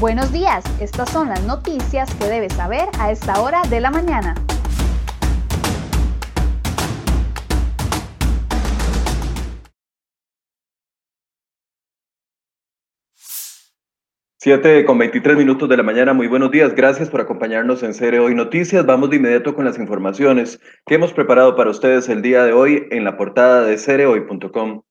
Buenos días, estas son las noticias que debes saber a esta hora de la mañana. Siete con 23 minutos de la mañana, muy buenos días, gracias por acompañarnos en Cere Hoy Noticias. Vamos de inmediato con las informaciones que hemos preparado para ustedes el día de hoy en la portada de cerehoy.com.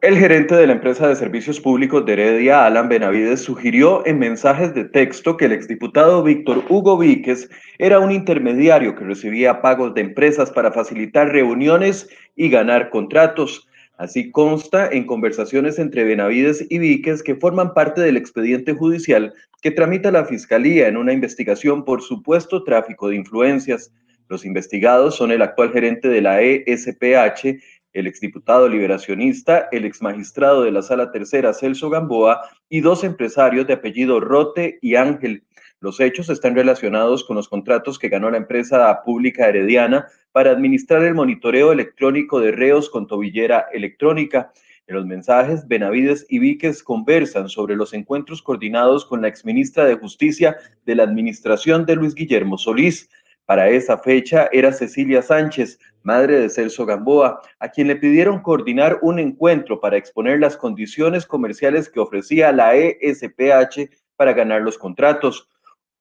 El gerente de la empresa de servicios públicos de Heredia, Alan Benavides, sugirió en mensajes de texto que el exdiputado Víctor Hugo Víquez era un intermediario que recibía pagos de empresas para facilitar reuniones y ganar contratos. Así consta en conversaciones entre Benavides y Víquez que forman parte del expediente judicial que tramita la Fiscalía en una investigación por supuesto tráfico de influencias. Los investigados son el actual gerente de la ESPH, el exdiputado liberacionista, el exmagistrado de la Sala Tercera, Celso Gamboa, y dos empresarios de apellido Rote y Ángel. Los hechos están relacionados con los contratos que ganó la empresa pública herediana para administrar el monitoreo electrónico de reos con tobillera electrónica. En los mensajes, Benavides y Víquez conversan sobre los encuentros coordinados con la exministra de Justicia de la administración de Luis Guillermo Solís. Para esa fecha era Cecilia Sánchez, madre de Celso Gamboa, a quien le pidieron coordinar un encuentro para exponer las condiciones comerciales que ofrecía la ESPH para ganar los contratos.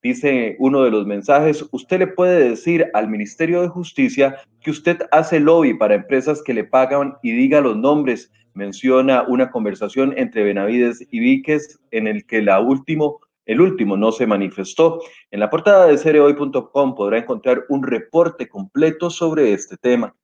Dice uno de los mensajes, usted le puede decir al Ministerio de Justicia que usted hace lobby para empresas que le pagan y diga los nombres. Menciona una conversación entre Benavides y Víquez en el que la último el último no se manifestó. En la portada de cereoy.com podrá encontrar un reporte completo sobre este tema.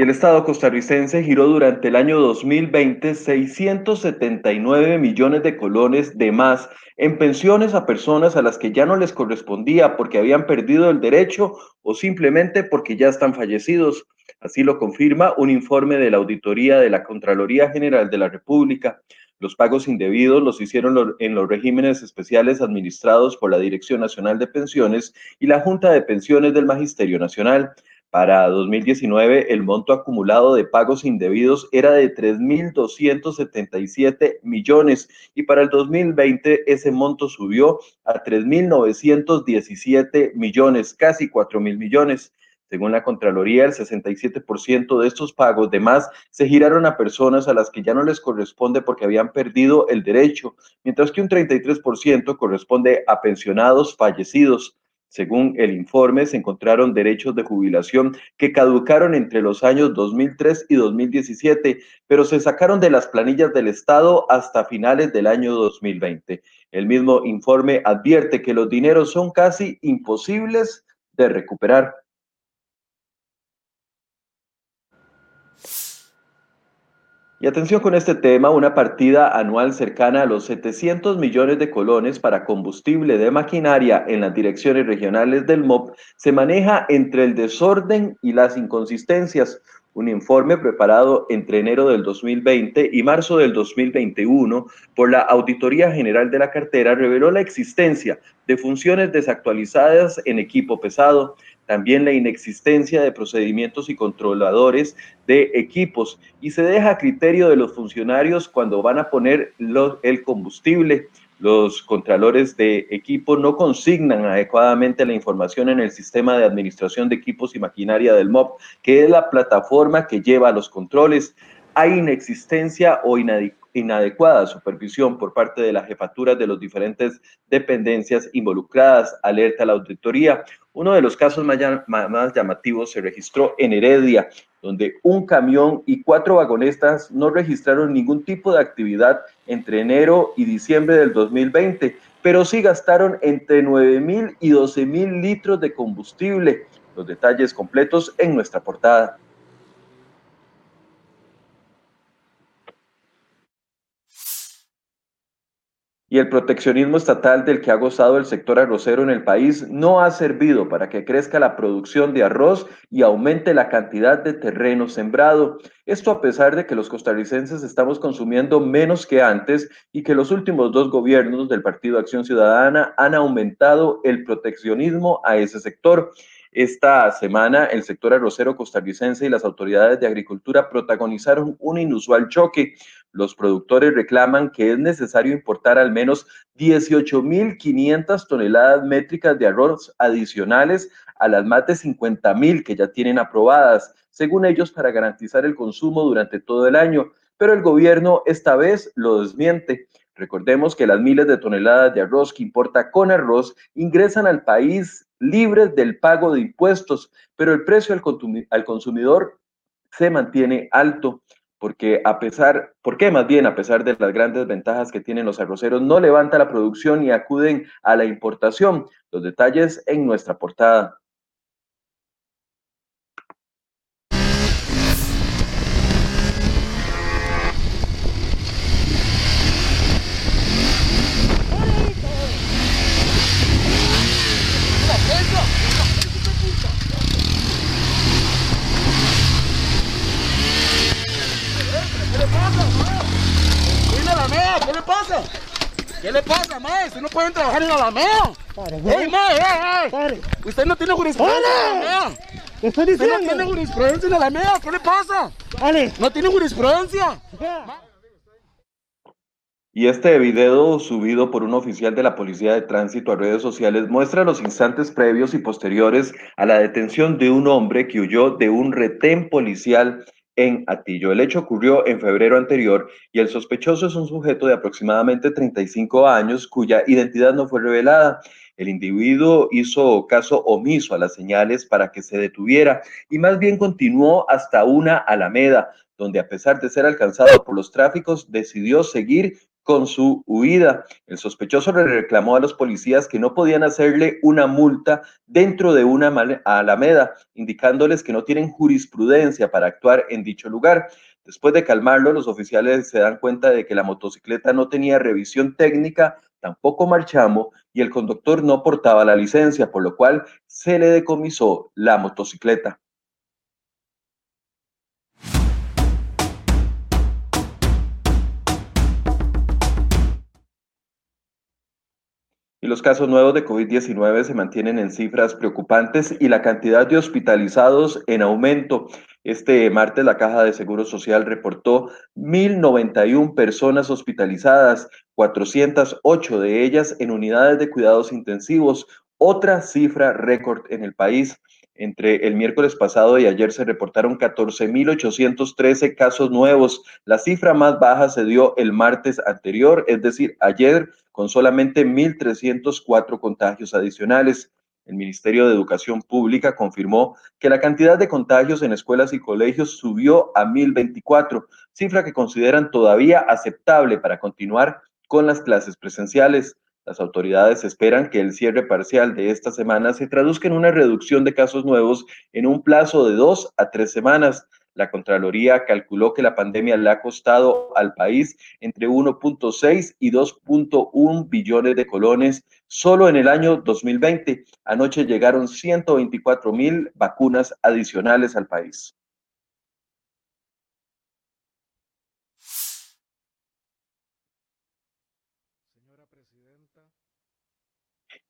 El Estado costarricense giró durante el año 2020 679 millones de colones de más en pensiones a personas a las que ya no les correspondía porque habían perdido el derecho o simplemente porque ya están fallecidos. Así lo confirma un informe de la Auditoría de la Contraloría General de la República. Los pagos indebidos los hicieron en los regímenes especiales administrados por la Dirección Nacional de Pensiones y la Junta de Pensiones del Magisterio Nacional. Para 2019, el monto acumulado de pagos indebidos era de 3.277 millones y para el 2020 ese monto subió a 3.917 millones, casi 4.000 millones. Según la Contraloría, el 67% de estos pagos de más se giraron a personas a las que ya no les corresponde porque habían perdido el derecho, mientras que un 33% corresponde a pensionados fallecidos. Según el informe, se encontraron derechos de jubilación que caducaron entre los años 2003 y 2017, pero se sacaron de las planillas del Estado hasta finales del año 2020. El mismo informe advierte que los dineros son casi imposibles de recuperar. Y atención con este tema, una partida anual cercana a los 700 millones de colones para combustible de maquinaria en las direcciones regionales del MOP se maneja entre el desorden y las inconsistencias. Un informe preparado entre enero del 2020 y marzo del 2021 por la Auditoría General de la Cartera reveló la existencia de funciones desactualizadas en equipo pesado, también la inexistencia de procedimientos y controladores de equipos y se deja a criterio de los funcionarios cuando van a poner el combustible. Los contralores de equipo no consignan adecuadamente la información en el sistema de administración de equipos y maquinaria del MOP, que es la plataforma que lleva los controles. Hay inexistencia o inadecuada supervisión por parte de las jefaturas de las diferentes dependencias involucradas, alerta a la auditoría. Uno de los casos más, llamativos se registró en Heredia, donde un camión y cuatro vagonestas no registraron ningún tipo de actividad entre enero y diciembre del 2020, pero sí gastaron entre 9 mil y 12 mil litros de combustible. Los detalles completos en nuestra portada. Y el proteccionismo estatal del que ha gozado el sector arrocero en el país no ha servido para que crezca la producción de arroz y aumente la cantidad de terreno sembrado. Esto a pesar de que los costarricenses estamos consumiendo menos que antes y que los últimos dos gobiernos del Partido Acción Ciudadana han aumentado el proteccionismo a ese sector. Esta semana, el sector arrocero costarricense y las autoridades de agricultura protagonizaron un inusual choque. Los productores reclaman que es necesario importar al menos 18.500 toneladas métricas de arroz adicionales a las más de 50.000 que ya tienen aprobadas, según ellos, para garantizar el consumo durante todo el año. Pero el gobierno esta vez lo desmiente. Recordemos que las miles de toneladas de arroz que importa con arroz ingresan al país libres del pago de impuestos, pero el precio al, consumidor se mantiene alto porque a pesar, ¿por qué más bien a pesar de las grandes ventajas que tienen los arroceros, no levanta la producción y acuden a la importación? Los detalles en nuestra portada. ¿Qué le pasa, mae? Usted no pueden trabajar en la Alameda. ¡Ey, mae, ey, ey! Usted no tiene jurisprudencia en la Alameda. ¿Qué estoy diciendo? Usted no tiene jurisprudencia en la Alameda. ¿Qué le pasa? Vale. No tiene jurisprudencia. Y este video subido por un oficial de la Policía de Tránsito a redes sociales muestra los instantes previos y posteriores a la detención de un hombre que huyó de un retén policial El hecho ocurrió en febrero anterior y el sospechoso es un sujeto de aproximadamente 35 años cuya identidad no fue revelada. El individuo hizo caso omiso a las señales para que se detuviera y más bien continuó hasta una alameda, donde a pesar de ser alcanzado por los tráficos, decidió seguir con su huida. El sospechoso le reclamó a los policías que no podían hacerle una multa dentro de una alameda, indicándoles que no tienen jurisprudencia para actuar en dicho lugar. Después de calmarlo, los oficiales se dan cuenta de que la motocicleta no tenía revisión técnica, tampoco marchamo, y el conductor no portaba la licencia, por lo cual se le decomisó la motocicleta. Los casos nuevos de COVID-19 se mantienen en cifras preocupantes y la cantidad de hospitalizados en aumento. Este martes la Caja de Seguro Social reportó 1.091 personas hospitalizadas, 408 de ellas en unidades de cuidados intensivos, otra cifra récord en el país. Entre el miércoles pasado y ayer se reportaron 14.813 casos nuevos. La cifra más baja se dio el martes anterior, es decir, ayer, con solamente 1.304 contagios adicionales. El Ministerio de Educación Pública confirmó que la cantidad de contagios en escuelas y colegios subió a 1.024, cifra que consideran todavía aceptable para continuar con las clases presenciales. Las autoridades esperan que el cierre parcial de esta semana se traduzca en una reducción de casos nuevos en un plazo de dos a tres semanas. La Contraloría calculó que la pandemia le ha costado al país entre 1.6 y 2.1 billones de colones solo en el año 2020. Anoche llegaron 124 mil vacunas adicionales al país.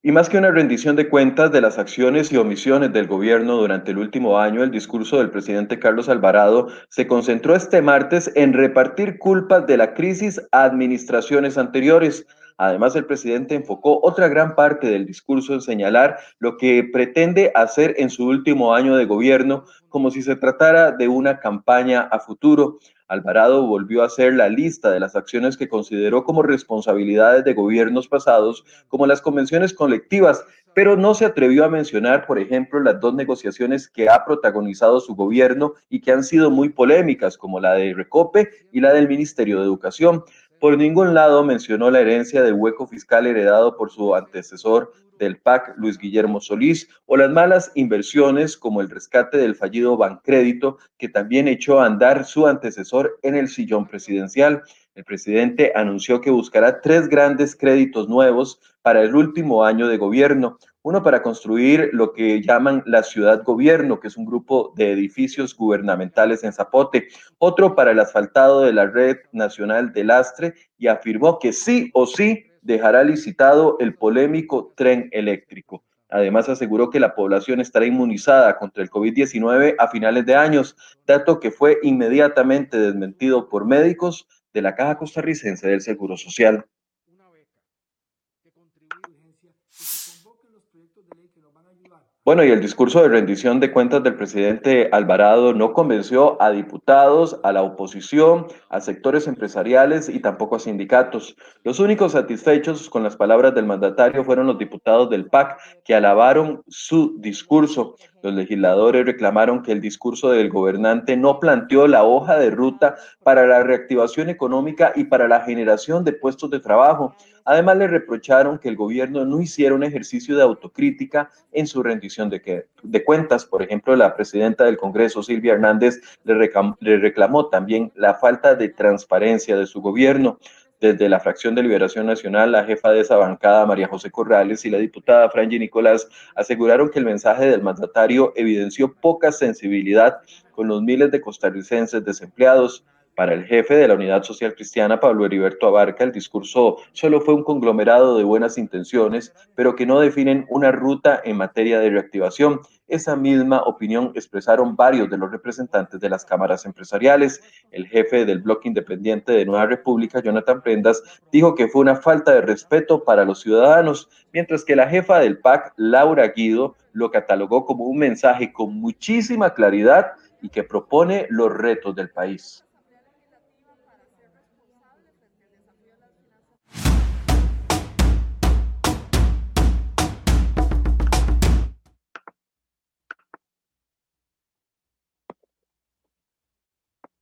Y más que una rendición de cuentas de las acciones y omisiones del gobierno durante el último año, el discurso del presidente Carlos Alvarado se concentró este martes en repartir culpas de la crisis a administraciones anteriores. Además, el presidente enfocó otra gran parte del discurso en señalar lo que pretende hacer en su último año de gobierno, como si se tratara de una campaña a futuro. Alvarado volvió a hacer la lista de las acciones que consideró como responsabilidades de gobiernos pasados, como las convenciones colectivas, pero no se atrevió a mencionar, por ejemplo, las dos negociaciones que ha protagonizado su gobierno y que han sido muy polémicas, como la de Recope y la del Ministerio de Educación. Por ningún lado mencionó la herencia del hueco fiscal heredado por su antecesor del PAC, Luis Guillermo Solís, o las malas inversiones como el rescate del fallido Bancrédito, que también echó a andar su antecesor en el sillón presidencial. El presidente anunció que buscará tres grandes créditos nuevos para el último año de gobierno. Uno para construir lo que llaman la ciudad gobierno, que es un grupo de edificios gubernamentales en Zapote. Otro para el asfaltado de la red nacional de lastre y afirmó que sí o sí dejará licitado el polémico tren eléctrico. Además, aseguró que la población estará inmunizada contra el COVID-19 a finales de años, dato que fue inmediatamente desmentido por médicos de la Caja Costarricense del Seguro Social. Bueno, y el discurso de rendición de cuentas del presidente Alvarado no convenció a diputados, a la oposición, a sectores empresariales y tampoco a sindicatos. Los únicos satisfechos con las palabras del mandatario fueron los diputados del PAC, que alabaron su discurso. Los legisladores reclamaron que el discurso del gobernante no planteó la hoja de ruta para la reactivación económica y para la generación de puestos de trabajo. Además, le reprocharon que el gobierno no hiciera un ejercicio de autocrítica en su rendición de, cuentas. Por ejemplo, la presidenta del Congreso, Silvia Hernández, le reclamó también la falta de transparencia de su gobierno desde la fracción de Liberación Nacional, la jefa de esa bancada, María José Corrales, y la diputada Franji Nicolás aseguraron que el mensaje del mandatario evidenció poca sensibilidad con los miles de costarricenses desempleados. Para el jefe de la Unidad Social Cristiana, Pablo Heriberto Abarca, el discurso solo fue un conglomerado de buenas intenciones, pero que no definen una ruta en materia de reactivación esa misma opinión expresaron varios de los representantes de las cámaras empresariales. El jefe del bloque independiente de Nueva República, Jonathan Prendas, dijo que fue una falta de respeto para los ciudadanos, mientras que la jefa del PAC, Laura Guido, lo catalogó como un mensaje con muchísima claridad y que propone los retos del país.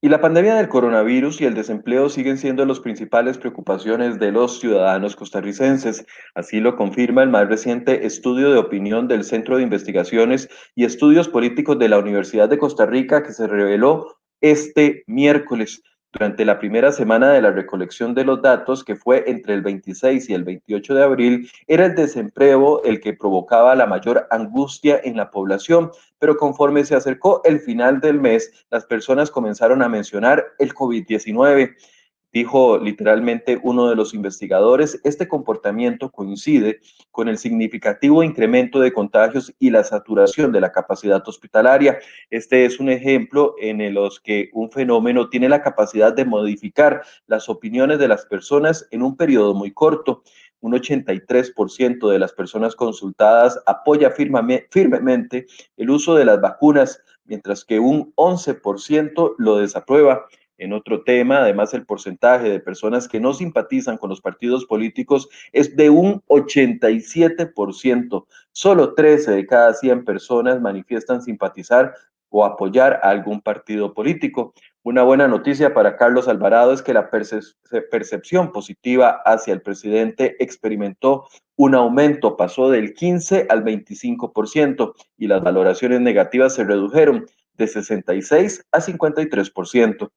Y la pandemia del coronavirus y el desempleo siguen siendo las principales preocupaciones de los ciudadanos costarricenses. Así lo confirma el más reciente estudio de opinión del Centro de Investigaciones y Estudios Políticos de la Universidad de Costa Rica que se reveló este miércoles. Durante la primera semana de la recolección de los datos, que fue entre el 26 y el 28 de abril, era el desempleo el que provocaba la mayor angustia en la población, pero conforme se acercó el final del mes, las personas comenzaron a mencionar el COVID-19. Dijo literalmente uno de los investigadores, este comportamiento coincide con el significativo incremento de contagios y la saturación de la capacidad hospitalaria. Este es un ejemplo en el que un fenómeno tiene la capacidad de modificar las opiniones de las personas en un periodo muy corto. Un 83% de las personas consultadas apoya firmemente el uso de las vacunas, mientras que un 11% lo desaprueba. En otro tema, además, el porcentaje de personas que no simpatizan con los partidos políticos es de un 87%. Solo 13 de cada 100 personas manifiestan simpatizar o apoyar a algún partido político. Una buena noticia para Carlos Alvarado es que la percepción positiva hacia el presidente experimentó un aumento, pasó del 15 al 25% y las valoraciones negativas se redujeron de 66 a 53%.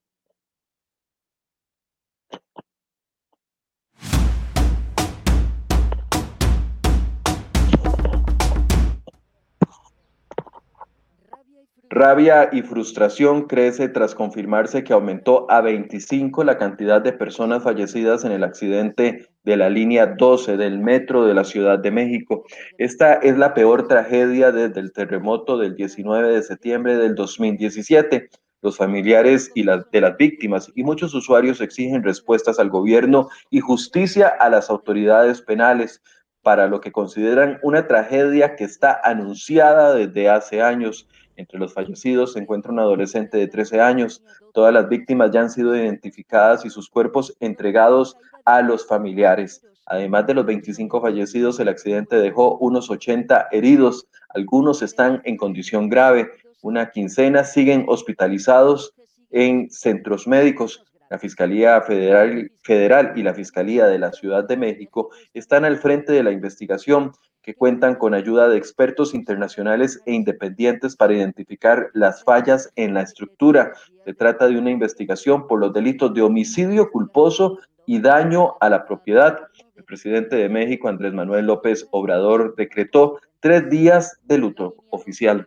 Rabia y frustración crece tras confirmarse que aumentó a 25 la cantidad de personas fallecidas en el accidente de la línea 12 del metro de la Ciudad de México. Esta es la peor tragedia desde el terremoto del 19 de septiembre del 2017. Los familiares y las, de las víctimas y muchos usuarios exigen respuestas al gobierno y justicia a las autoridades penales para lo que consideran una tragedia que está anunciada desde hace años. Entre los fallecidos se encuentra un adolescente de 13 años. Todas las víctimas ya han sido identificadas y sus cuerpos entregados a los familiares. Además de los 25 fallecidos, el accidente dejó unos 80 heridos. Algunos están en condición grave. Una quincena siguen hospitalizados en centros médicos. La Fiscalía Federal, Federal y la Fiscalía de la Ciudad de México están al frente de la investigación que cuentan con ayuda de expertos internacionales e independientes para identificar las fallas en la estructura. Se trata de una investigación por los delitos de homicidio culposo y daño a la propiedad. El presidente de México, Andrés Manuel López Obrador, decretó tres días de luto oficial.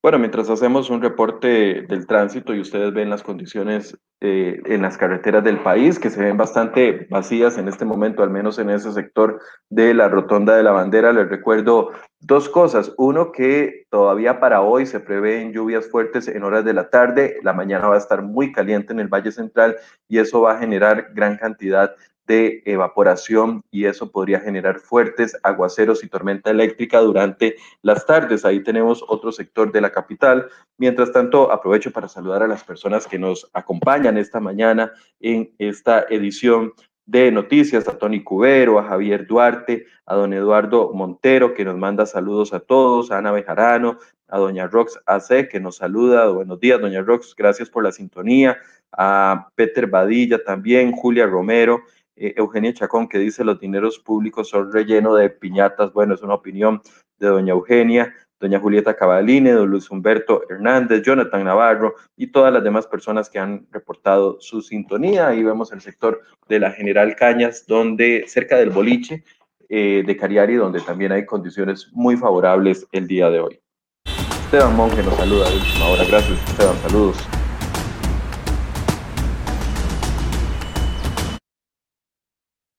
Bueno, mientras hacemos un reporte del tránsito y ustedes ven las condiciones eh, en las carreteras del país, que se ven bastante vacías en este momento, al menos en ese sector de la Rotonda de la Bandera, les recuerdo dos cosas. Uno, que todavía para hoy se prevén lluvias fuertes en horas de la tarde, la mañana va a estar muy caliente en el Valle Central y eso va a generar gran cantidad de evaporación y eso podría generar fuertes aguaceros y tormenta eléctrica durante las tardes. Ahí tenemos otro sector de la capital. Mientras tanto, aprovecho para saludar a las personas que nos acompañan esta mañana en esta edición de noticias, a Tony Cubero, a Javier Duarte, a don Eduardo Montero, que nos manda saludos a todos, a Ana Bejarano, a doña Rox AC, que nos saluda. Buenos días, doña Rox, gracias por la sintonía. A Peter Badilla también, Julia Romero, eh, Eugenia Chacón, que dice los dineros públicos son relleno de piñatas. Bueno, es una opinión de doña Eugenia, doña Julieta Cavaline, don Luis Humberto Hernández, Jonathan Navarro y todas las demás personas que han reportado su sintonía. Ahí vemos el sector de la General Cañas, donde cerca del boliche eh, de Cariari, donde también hay condiciones muy favorables el día de hoy. Esteban Monge nos saluda última hora. Gracias, Esteban. Saludos.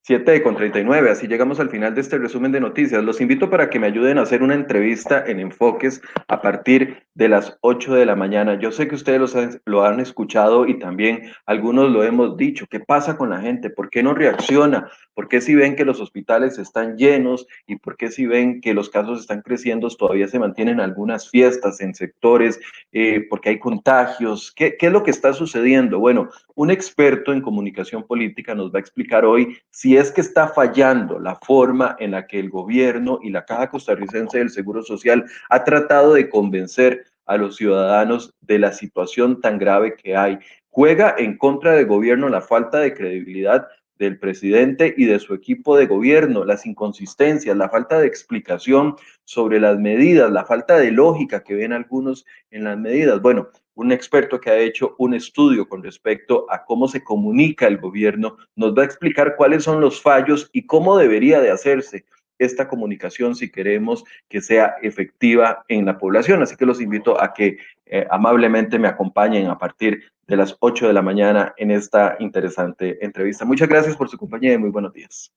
7 con 39, así llegamos al final de este resumen de noticias. Los invito para que me ayuden a hacer una entrevista en Enfoques a partir de las 8 de la mañana. Yo sé que ustedes lo han escuchado y también algunos lo hemos dicho. ¿Qué pasa con la gente? ¿Por qué no reacciona? ¿Por qué si ven que los hospitales están llenos y por qué si ven que los casos están creciendo todavía se mantienen algunas fiestas en sectores? Eh, porque hay contagios. ¿Qué, ¿Qué es lo que está sucediendo? Bueno, un experto en comunicación política nos va a explicar hoy si es que está fallando la forma en la que el gobierno y la Caja Costarricense del Seguro Social ha tratado de convencer a los ciudadanos de la situación tan grave que hay. Juega en contra del gobierno la falta de credibilidad del presidente y de su equipo de gobierno, las inconsistencias, la falta de explicación sobre las medidas, la falta de lógica que ven algunos en las medidas. Bueno, un experto que ha hecho un estudio con respecto a cómo se comunica el gobierno, nos va a explicar cuáles son los fallos y cómo debería de hacerse esta comunicación si queremos que sea efectiva en la población. Así que los invito a que eh, amablemente me acompañen a partir de las 8 de la mañana en esta interesante entrevista. Muchas gracias por su compañía y muy buenos días.